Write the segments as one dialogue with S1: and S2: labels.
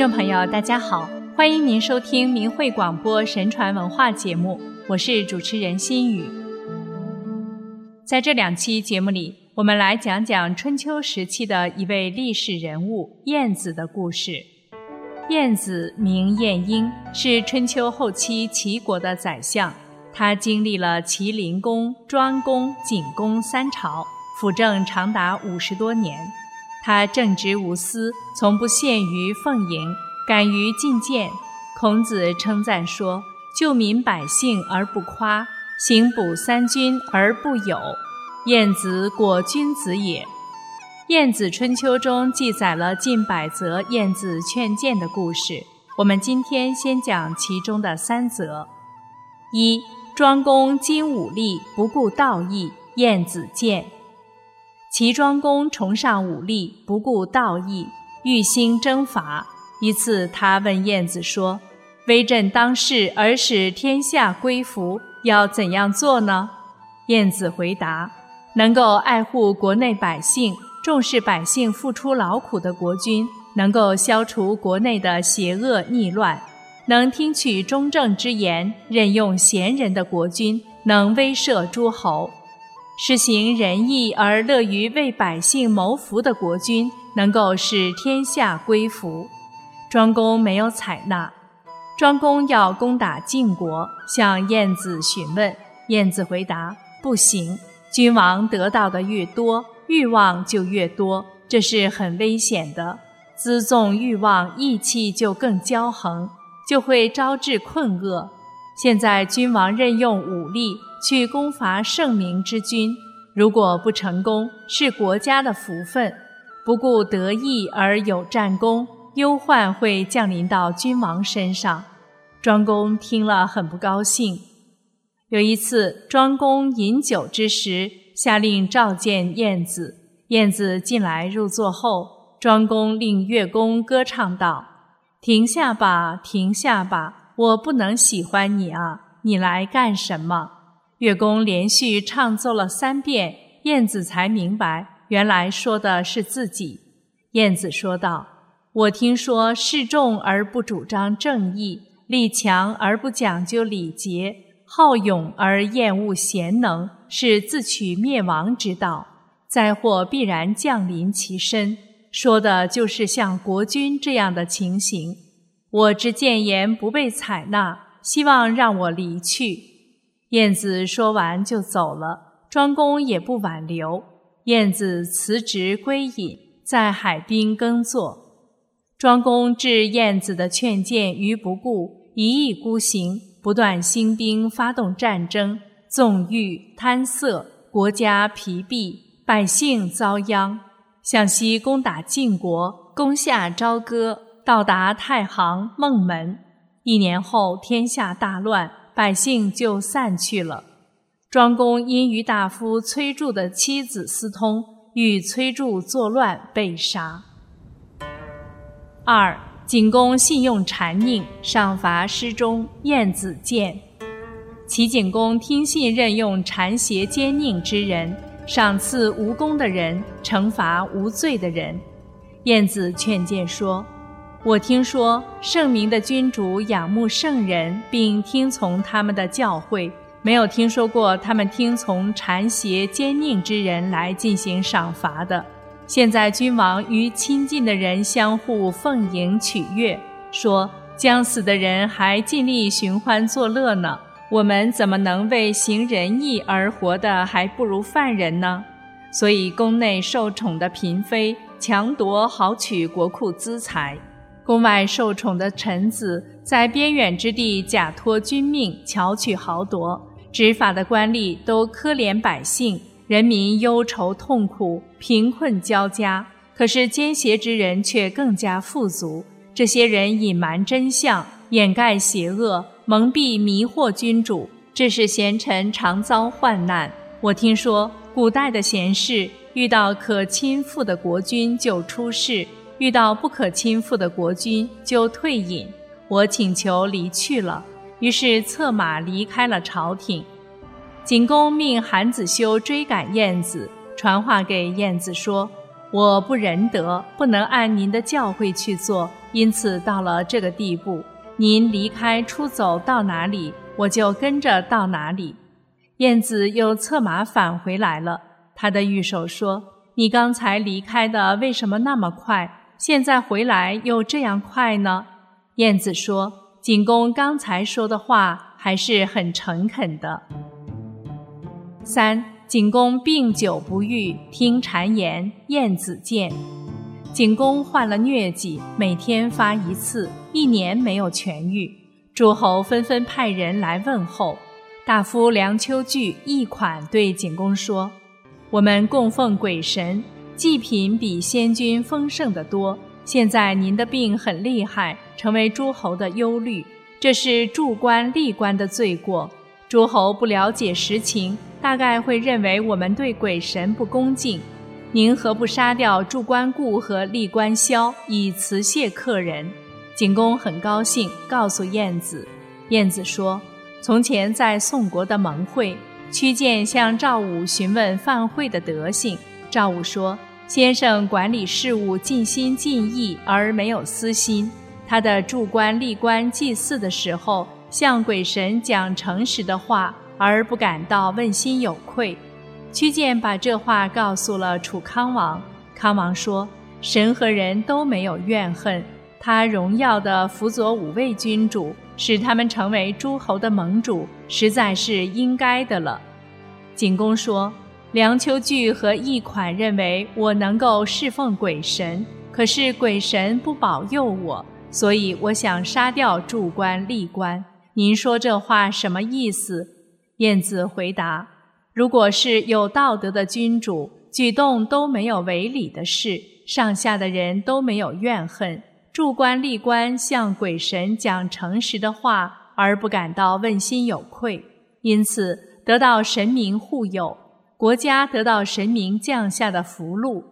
S1: 众朋友，大家好，欢迎您收听明慧广播神传文化节目，我是主持人心雨。在这两期节目里，我们来讲讲春秋时期的一位历史人物晏子的故事。晏子名晏婴，是春秋后期齐国的宰相，他经历了齐灵公、庄公、景公三朝，辅政长达五十多年。他正直无私，从不陷于奉迎，敢于进谏。孔子称赞说：“救民百姓而不夸，行补三军而不有。晏子果君子也。”《晏子春秋》中记载了近百则晏子劝谏的故事，我们今天先讲其中的三则：一、庄公精武力，不顾道义，晏子谏。齐庄公崇尚武力，不顾道义，欲兴征伐。一次，他问晏子说：“威震当世而使天下归服，要怎样做呢？”晏子回答：“能够爱护国内百姓，重视百姓付出劳苦的国君，能够消除国内的邪恶逆乱，能听取忠正之言，任用贤人的国君，能威慑诸侯。”施行仁义而乐于为百姓谋福的国君，能够使天下归服。庄公没有采纳。庄公要攻打晋国，向晏子询问。晏子回答：“不行，君王得到的越多，欲望就越多，这是很危险的。辎纵欲望，意气就更骄横，就会招致困厄。现在君王任用武力。”去攻伐圣明之君，如果不成功，是国家的福分；不顾得意而有战功，忧患会降临到君王身上。庄公听了很不高兴。有一次，庄公饮酒之时，下令召见晏子。晏子进来入座后，庄公令乐公歌唱道：“停下吧，停下吧，我不能喜欢你啊！你来干什么？”乐公连续唱奏了三遍，晏子才明白，原来说的是自己。晏子说道：“我听说示众而不主张正义，力强而不讲究礼节，好勇而厌恶贤能，是自取灭亡之道。灾祸必然降临其身，说的就是像国君这样的情形。我之谏言不被采纳，希望让我离去。”晏子说完就走了，庄公也不挽留。晏子辞职归隐，在海滨耕作。庄公置晏子的劝谏于不顾，一意孤行，不断兴兵发动战争，纵欲贪色，国家疲弊，百姓遭殃。向西攻打晋国，攻下朝歌，到达太行、孟门。一年后，天下大乱。百姓就散去了。庄公因与大夫崔杼的妻子私通，与崔杼作乱，被杀。二景公信用谗佞，赏罚失中，晏子谏。齐景公听信任用谗邪奸佞之人，赏赐无功的人，惩罚无罪的人。晏子劝谏说。我听说圣明的君主仰慕圣人，并听从他们的教诲，没有听说过他们听从谗邪奸佞之人来进行赏罚的。现在君王与亲近的人相互奉迎取悦，说将死的人还尽力寻欢作乐呢，我们怎么能为行仁义而活得还不如犯人呢？所以宫内受宠的嫔妃强夺豪取国库资财。宫外受宠的臣子，在边远之地假托君命，巧取豪夺；执法的官吏都可怜百姓，人民忧愁痛苦，贫困交加。可是奸邪之人却更加富足。这些人隐瞒真相，掩盖邪恶，蒙蔽迷惑君主，致使贤臣常遭患难。我听说，古代的贤士遇到可亲附的国君就出事。遇到不可亲附的国君，就退隐。我请求离去了，于是策马离开了朝廷。景公命韩子修追赶晏子，传话给晏子说：“我不仁德，不能按您的教诲去做，因此到了这个地步，您离开出走到哪里，我就跟着到哪里。”燕子又策马返回来了。他的御手说：“你刚才离开的为什么那么快？现在回来又这样快呢？”燕子说：“景公刚才说的话还是很诚恳的。”三景公病久不愈，听谗言，燕子见。景公患了疟疾，每天发一次，一年没有痊愈。诸侯纷纷派人来问候。大夫梁丘据一款对景公说。我们供奉鬼神，祭品比先君丰盛的多。现在您的病很厉害，成为诸侯的忧虑，这是助官立官的罪过。诸侯不了解实情，大概会认为我们对鬼神不恭敬。您何不杀掉祝官固和立官萧，以辞谢客人？景公很高兴，告诉晏子。晏子说：“从前在宋国的盟会。”屈建向赵武询问范惠的德行，赵武说：“先生管理事务尽心尽意而没有私心。他的助官立官祭祀的时候，向鬼神讲诚实的话，而不感到问心有愧。”屈建把这话告诉了楚康王，康王说：“神和人都没有怨恨，他荣耀的辅佐五位君主。”使他们成为诸侯的盟主，实在是应该的了。景公说：“梁丘据和易款认为我能够侍奉鬼神，可是鬼神不保佑我，所以我想杀掉祝官立官。您说这话什么意思？”晏子回答：“如果是有道德的君主，举动都没有违礼的事，上下的人都没有怨恨。”助官立官向鬼神讲诚实的话，而不感到问心有愧，因此得到神明护佑，国家得到神明降下的福禄。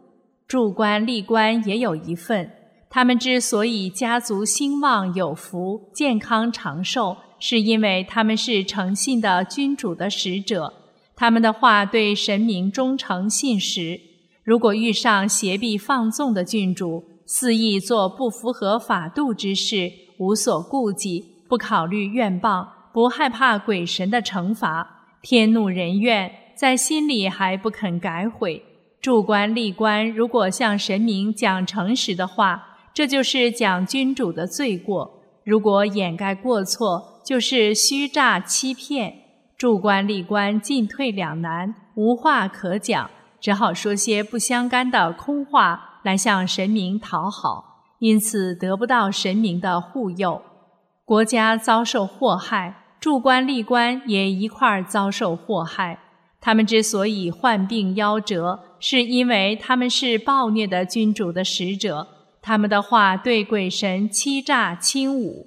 S1: 助官立官也有一份。他们之所以家族兴旺有福、健康长寿，是因为他们是诚信的君主的使者，他们的话对神明忠诚信实。如果遇上邪僻放纵的君主，肆意做不符合法度之事，无所顾忌，不考虑怨报，不害怕鬼神的惩罚，天怒人怨，在心里还不肯改悔。助官立官，如果向神明讲诚实的话，这就是讲君主的罪过；如果掩盖过错，就是虚诈欺骗。助官立官，进退两难，无话可讲，只好说些不相干的空话。来向神明讨好，因此得不到神明的护佑，国家遭受祸害，助官立官也一块儿遭受祸害。他们之所以患病夭折，是因为他们是暴虐的君主的使者，他们的话对鬼神欺诈轻侮。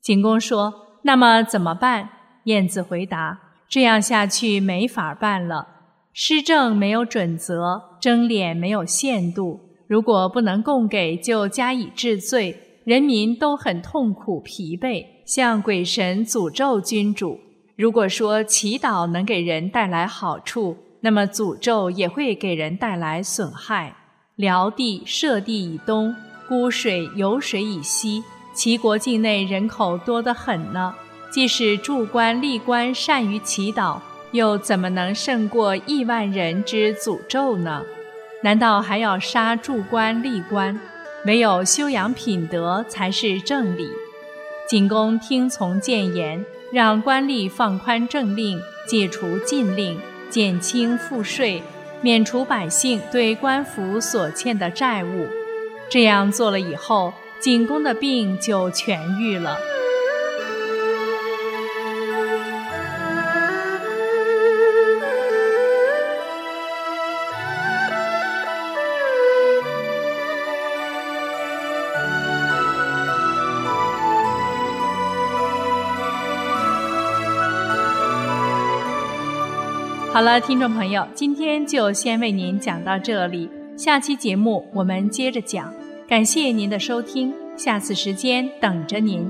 S1: 景公说：“那么怎么办？”晏子回答：“这样下去没法办了。施政没有准则，争敛没有限度。”如果不能供给，就加以治罪，人民都很痛苦疲惫，向鬼神诅咒君主。如果说祈祷能给人带来好处，那么诅咒也会给人带来损害。辽地、涉地以东，孤水、游水以西，齐国境内人口多得很呢。即使助官立官善于祈祷，又怎么能胜过亿万人之诅咒呢？难道还要杀助官立官？唯有修养品德才是正理。景公听从谏言，让官吏放宽政令，解除禁令，减轻赋税，免除百姓对官府所欠的债务。这样做了以后，景公的病就痊愈了。好了，听众朋友，今天就先为您讲到这里，下期节目我们接着讲。感谢您的收听，下次时间等着您。